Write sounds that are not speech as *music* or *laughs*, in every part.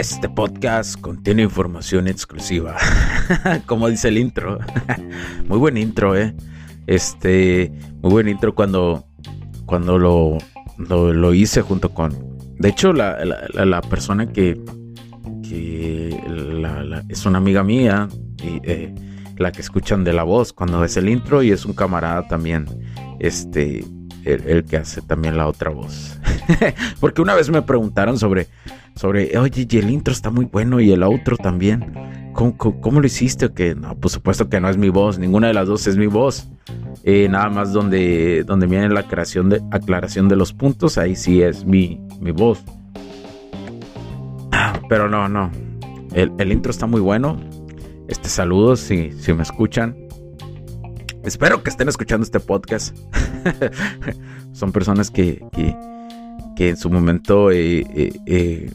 Este podcast contiene información exclusiva, *laughs* como dice el intro. *laughs* muy buen intro, eh. Este, muy buen intro cuando, cuando lo, lo, hice junto con. De hecho, la, la, persona que, que es una amiga mía y eh, la que escuchan de la voz cuando es el intro y es un camarada también. Este, el, que hace también la otra voz. *laughs* Porque una vez me preguntaron sobre, sobre, oye, y el intro está muy bueno y el outro también. ¿Cómo, lo hiciste? Que no, por supuesto que no es mi voz, ninguna de las dos es mi voz. Eh, nada más donde, donde viene la creación de, aclaración de los puntos, ahí sí es mi, mi voz. Pero no, no. El, intro está muy bueno. Este saludos si, si me escuchan. Espero que estén escuchando este podcast. *laughs* Son personas que, que, en su momento eh, eh, eh,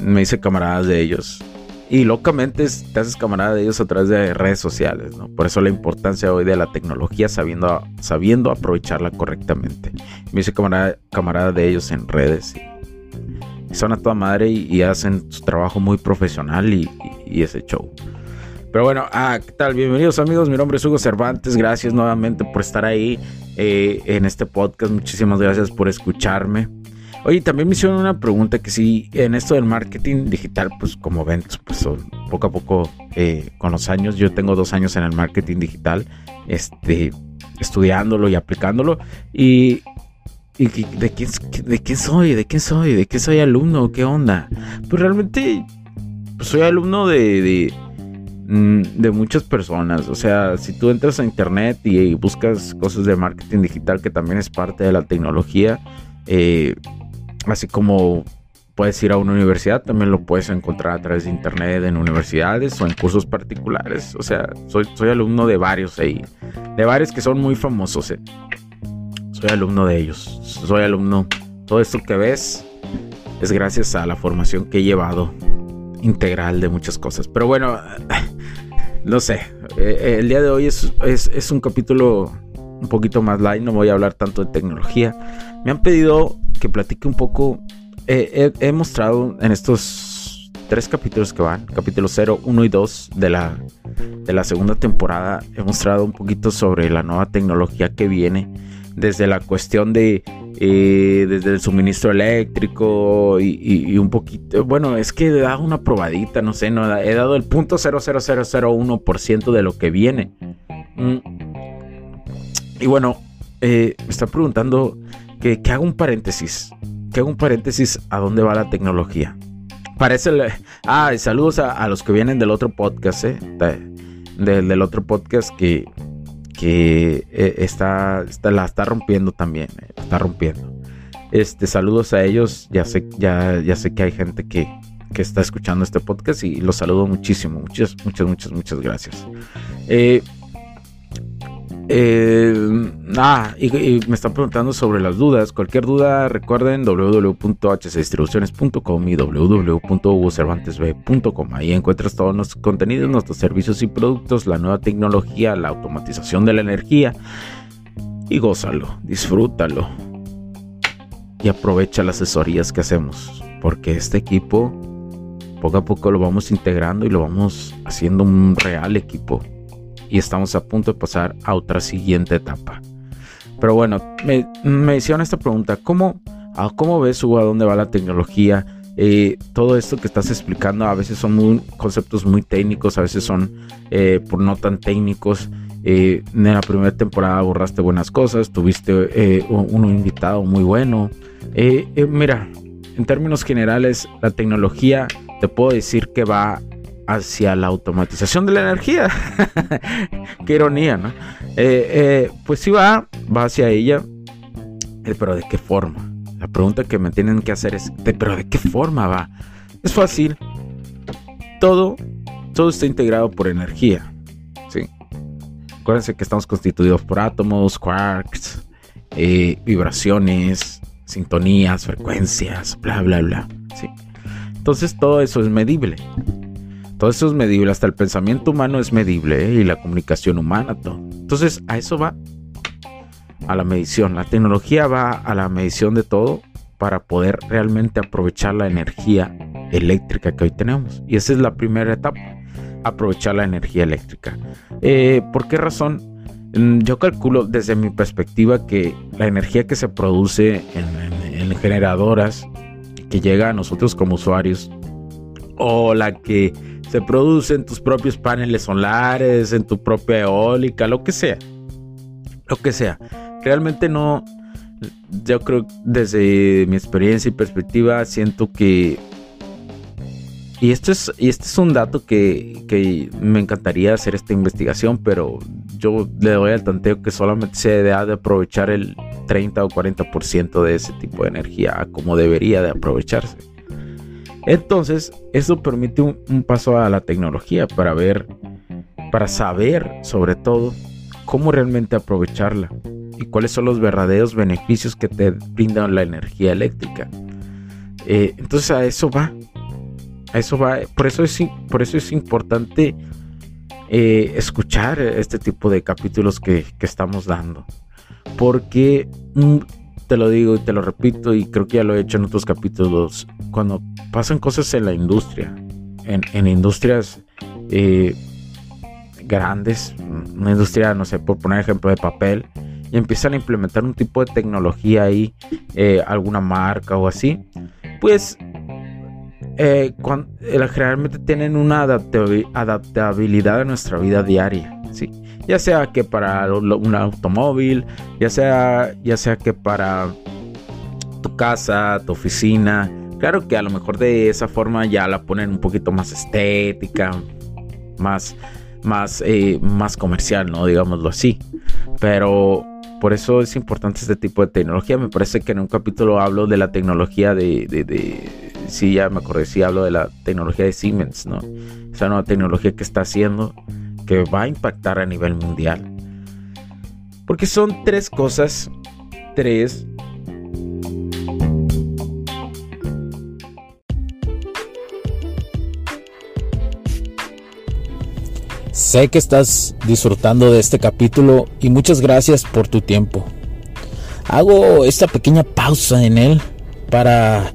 me hice camaradas de ellos. Y locamente te haces camarada de ellos a través de redes sociales, ¿no? Por eso la importancia hoy de la tecnología sabiendo, sabiendo aprovecharla correctamente. Me hice camarada, camarada de ellos en redes. Y, son a toda madre y, hacen su trabajo muy profesional y ese show. Pero bueno, ah, ¿qué tal? Bienvenidos amigos, mi nombre es Hugo Cervantes, gracias nuevamente por estar ahí eh, en este podcast, muchísimas gracias por escucharme. Oye, también me hicieron una pregunta que si en esto del marketing digital, pues como ven, pues poco a poco eh, con los años, yo tengo dos años en el marketing digital, este, estudiándolo y aplicándolo y, de, quién, de quién soy, de quién soy, de qué soy alumno, qué onda. Pues realmente pues soy alumno de Mm, de muchas personas. O sea, si tú entras a internet y, buscas cosas de marketing digital, que también es parte de la tecnología, eh, así como puedes ir a una universidad, también lo puedes encontrar a través de internet en universidades o en cursos particulares. O sea, soy, alumno de varios ahí, de varios que son muy famosos. Eh. Soy alumno de ellos, soy alumno. Todo esto que ves es gracias a la formación que he llevado integral de muchas cosas. Pero bueno, *laughs* no sé, eh, eh, el día de hoy es, un capítulo un poquito más light, no voy a hablar tanto de tecnología. Me han pedido que platique un poco, eh, he, mostrado en estos tres capítulos que van, capítulo 0, 1 y 2 de la, de la segunda temporada, he mostrado un poquito sobre la nueva tecnología que viene, desde la cuestión de desde el suministro eléctrico y, un poquito, bueno, es que dado una probadita, no sé, no, he dado el punto 00001% de lo que viene. Mm. Y bueno, eh, me está preguntando que, haga un paréntesis, que haga un paréntesis a dónde va la tecnología. Parece, ah, y saludos a, los que vienen del otro podcast, eh, del otro podcast que, que eh, está, la está rompiendo también, eh, está rompiendo. Este, saludos a ellos, ya sé, ya, ya sé que hay gente que, que está escuchando este podcast y los saludo muchísimo, muchas, muchas, muchas, muchas gracias. Eh, eh, ah, y, me están preguntando sobre las dudas. Cualquier duda, recuerden www.hcdistribuciones.com y www.hugocervantesb.com. Ahí encuentras todos nuestros contenidos, nuestros servicios y productos, la nueva tecnología, la automatización de la energía. Y gózalo, disfrútalo. Y aprovecha las asesorías que hacemos. Porque este equipo, poco a poco lo vamos integrando y lo vamos haciendo un real equipo y estamos a punto de pasar a otra siguiente etapa. Pero bueno, me, me hicieron esta pregunta, ¿cómo, cómo ves a dónde va la tecnología? Eh, todo esto que estás explicando a veces son conceptos muy técnicos, a veces son eh, por no tan técnicos. Eh, en la primera temporada borraste buenas cosas, tuviste un, un, invitado muy bueno. mira, en términos generales, la tecnología te puedo decir que va hacia la automatización de la energía. *laughs* Qué ironía, ¿no? Eh, eh, pues sí va, va hacia ella, eh, pero ¿de qué forma? La pregunta que me tienen que hacer es, ¿pero de qué forma va? Es fácil. Todo todo está integrado por energía. ¿sí? Acuérdense que estamos constituidos por átomos, quarks, vibraciones, sintonías, frecuencias, bla, bla, bla. ¿sí? Entonces todo eso es medible. Todo eso es medible, hasta el pensamiento humano es medible ¿eh? y la comunicación humana, todo. Entonces a eso va a la medición. La tecnología va a la medición de todo para poder realmente aprovechar la energía eléctrica que hoy tenemos. Y esa es la primera etapa, aprovechar la energía eléctrica. Eh, ¿Por qué razón? Mm, yo calculo desde mi perspectiva que la energía que se produce en, en generadoras, que llega a nosotros como usuarios, o la que se produce en tus propios paneles solares, en tu propia eólica, lo que sea. Lo que sea. Realmente no, yo creo desde mi experiencia y perspectiva siento que y esto es y este es un dato que, que, me encantaría hacer esta investigación pero yo le doy al tanteo que solamente se debe de aprovechar el 30 o 40% de ese tipo de energía como debería de aprovecharse entonces eso permite un, paso a la tecnología para ver para saber sobre todo cómo realmente aprovecharla y cuáles son los verdaderos beneficios que te brindan la energía eléctrica. Eh, entonces a eso va. A eso va. Por eso es, por eso es importante eh, escuchar este tipo de capítulos que, estamos dando. Porque te lo digo y te lo repito y creo que ya lo he hecho en otros capítulos. Cuando pasan cosas en la industria, en, industrias eh, grandes, una industria, no sé, por poner ejemplo de papel, y empiezan a implementar un tipo de tecnología ahí, eh, alguna marca o así, pues eh, generalmente tienen una adaptabilidad a nuestra vida diaria, ¿sí? Ya sea que para un automóvil, ya sea, ya sea que para tu casa, tu oficina. Claro que a lo mejor de esa forma ya la ponen un poquito más estética, más, más, más comercial, ¿no? Digámoslo así. Pero por eso es importante este tipo de tecnología. Me parece que en un capítulo hablo de la tecnología de, de, sí, ya me acordé, sí hablo de la tecnología de Siemens, ¿no? Esa nueva tecnología que está haciendo, que va a impactar a nivel mundial. Porque son tres cosas, tres Sé que estás disfrutando de este capítulo y muchas gracias por tu tiempo. Hago esta pequeña pausa en él para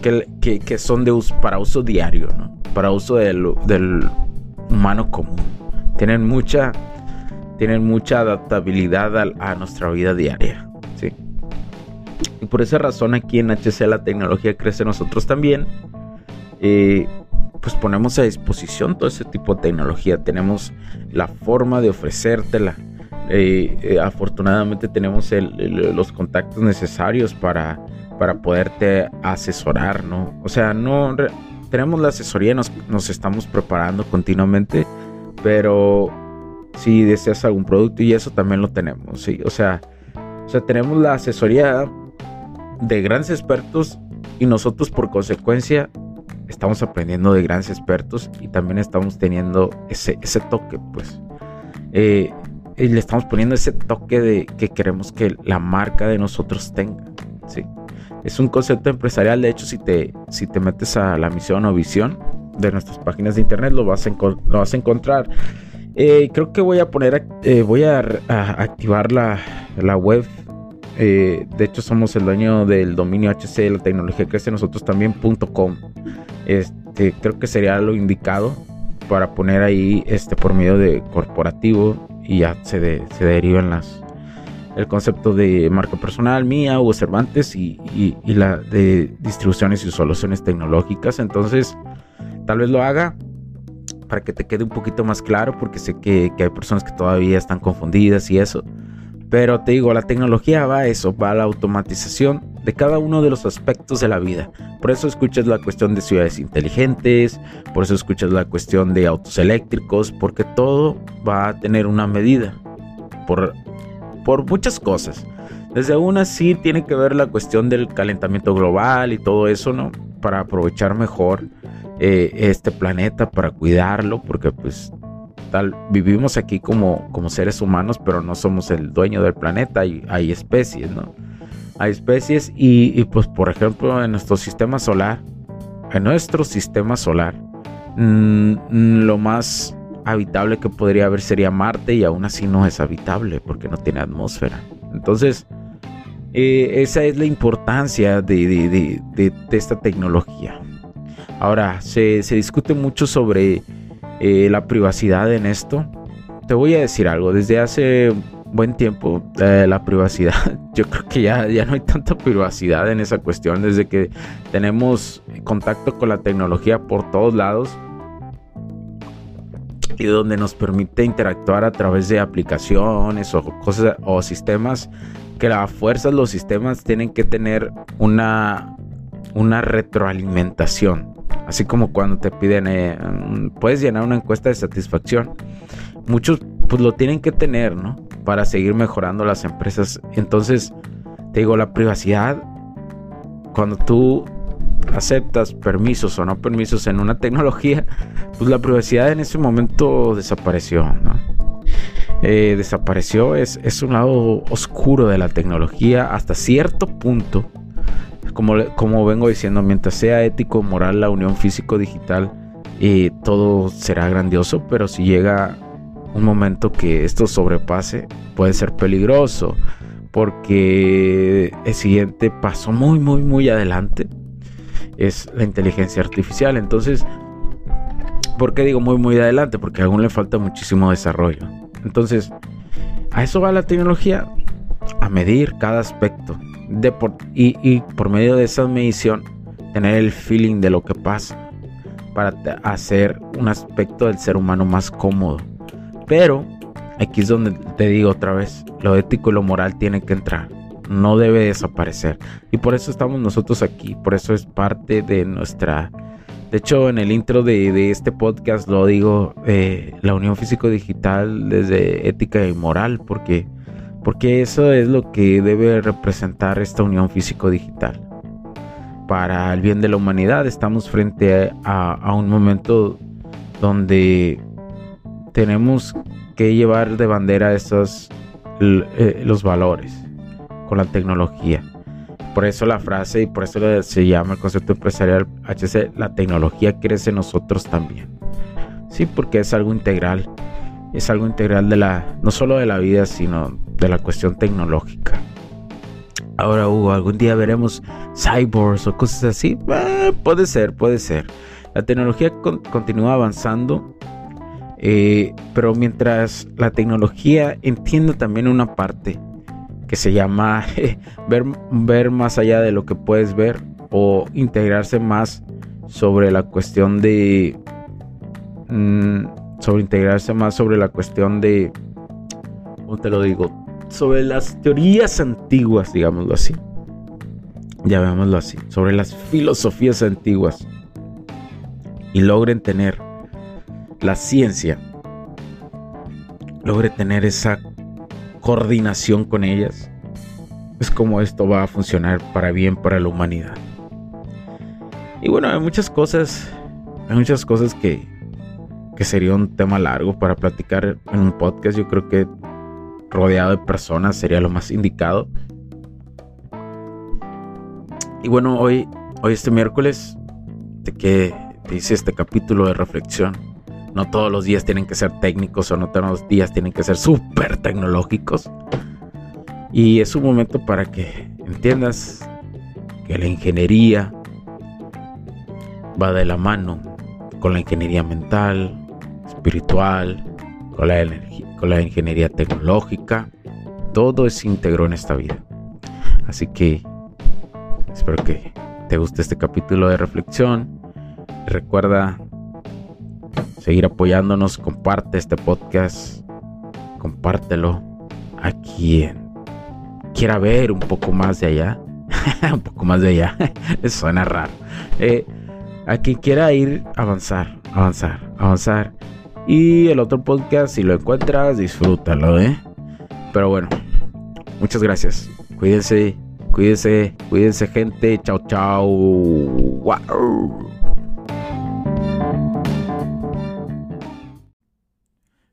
que, son para uso diario, para uso del, humano común. Tienen mucha, tienen mucha adaptabilidad a, nuestra vida diaria. Y por esa razón aquí en HC la tecnología crece nosotros también. Pues ponemos a disposición todo ese tipo de tecnología. Tenemos la forma de ofrecértela eh, eh, afortunadamente tenemos los contactos necesarios para, para poderte asesorar, ¿no? O sea, no tenemos la asesoría, nos, nos estamos preparando continuamente, pero si deseas algún producto y eso también lo tenemos, ¿sí? O sea, o sea, tenemos la asesoría de grandes expertos y nosotros por consecuencia estamos aprendiendo de grandes expertos y también estamos teniendo ese, ese toque, pues. Eh, y le estamos poniendo ese toque de que queremos que la marca de nosotros tenga. Es un concepto empresarial, de hecho, si te, si te metes a la misión o visión de nuestras páginas de internet, lo vas a, lo vas a encontrar. Eh, creo que voy a poner, eh, voy a, activar la, la, web Eh, de hecho, somos el dueño del dominio HC, la tecnología crece nosotros también.com. Este, creo que sería lo indicado para poner ahí este por medio de corporativo y ya se, se derivan las el concepto de marca personal mía o Cervantes y, y, la de distribuciones y soluciones tecnológicas entonces tal vez lo haga para que te quede un poquito más claro porque sé que, que hay personas que todavía están confundidas y eso pero te digo, la tecnología va a eso, va a la automatización de cada uno de los aspectos de la vida. Por eso escuchas la cuestión de ciudades inteligentes, por eso escuchas la cuestión de autos eléctricos, porque todo va a tener una medida. Por, por muchas cosas. Desde una sí tiene que ver la cuestión del calentamiento global y todo eso, ¿no? Para aprovechar mejor eh, este planeta, para cuidarlo, porque pues vivimos aquí como, como seres humanos, pero no somos el dueño del planeta, hay, hay especies, ¿no? Hay especies y, pues por ejemplo en nuestro sistema solar, en nuestro sistema solar, mm, lo más habitable que podría haber sería Marte y aún así no es habitable porque no tiene atmósfera. Entonces, eh, esa es la importancia de, esta tecnología. Ahora, se, se discute mucho sobre eh, la privacidad en esto. Te voy a decir algo, desde hace buen tiempo eh, la privacidad, *laughs* yo creo que ya, ya no hay tanta privacidad en esa cuestión, desde que tenemos contacto con la tecnología por todos lados y donde nos permite interactuar a través de aplicaciones o cosas o sistemas que a fuerzas los sistemas tienen que tener una una retroalimentación Así como cuando te piden, eh, mm, puedes llenar una encuesta de satisfacción. Muchos pues lo tienen que tener, ¿no? Para seguir mejorando las empresas. Entonces, te digo, la privacidad, cuando tú aceptas permisos o no permisos en una tecnología, pues la privacidad en ese momento desapareció, ¿no? Eh, desapareció, es, es un lado oscuro de la tecnología hasta cierto punto como, vengo diciendo, mientras sea ético, moral, la unión físico-digital, eh, todo será grandioso, pero si llega un momento que esto sobrepase, puede ser peligroso, porque el siguiente paso muy, muy, muy adelante es la inteligencia artificial. Entonces, ¿por qué digo muy, muy adelante? Porque aún le falta muchísimo desarrollo. Entonces, a eso va la tecnología, a medir cada aspecto de y, por medio de esa medición tener el feeling de lo que pasa para hacer un aspecto del ser humano más cómodo. Pero aquí es donde te digo otra vez, lo ético y lo moral tienen que entrar. No debe desaparecer. Y por eso estamos nosotros aquí. Por eso es parte de nuestra... De hecho, en el intro de, este podcast lo digo, eh, la unión físico-digital desde ética y moral, porque porque eso es lo que debe representar esta unión físico-digital. Para el bien de la humanidad estamos frente a, un momento donde tenemos que llevar de bandera esos eh, los valores con la tecnología. Por eso la frase y por eso se llama el concepto empresarial HC, la tecnología crece en nosotros también. Sí, porque es algo integral. Es algo integral de la, no solo de la vida, sino de la cuestión tecnológica. Ahora, Hugo, algún día veremos cyborgs o cosas así. Eh, puede ser, puede ser. La tecnología continúa avanzando, eh, pero mientras la tecnología entienda también una parte que se llama *laughs* ver, ver más allá de lo que puedes ver o integrarse más sobre la cuestión de... Mm, sobre integrarse más sobre la cuestión de... ¿Cómo te lo digo? sobre las teorías antiguas, digámoslo así. Llamémoslo así, sobre las filosofías antiguas. Y logren tener la ciencia, logre tener esa coordinación con ellas, es como esto va a funcionar para bien para la humanidad. Y bueno, hay muchas cosas, hay muchas cosas que, que sería un tema largo para platicar en un podcast. Yo creo que rodeado de personas sería lo más indicado. Y bueno, hoy, hoy este miércoles, de que te hice este capítulo de reflexión. No todos los días tienen que ser técnicos o no todos los días tienen que ser súper tecnológicos. Y es un momento para que entiendas que la ingeniería va de la mano con la ingeniería mental, espiritual, con la, con la ingeniería tecnológica. Todo es íntegro en esta vida. Así que espero que te guste este capítulo de reflexión. Recuerda seguir apoyándonos, comparte este podcast, compártelo a quien quiera ver un poco más de allá. *laughs* un poco más de allá. *laughs* Eso suena raro. Eh, a quien quiera ir, avanzar, avanzar, avanzar. Y el otro podcast, si lo encuentras, disfrútalo, ¿eh? Pero bueno, muchas gracias. Cuídense, cuídense, cuídense, gente. Chao, chao. Wow.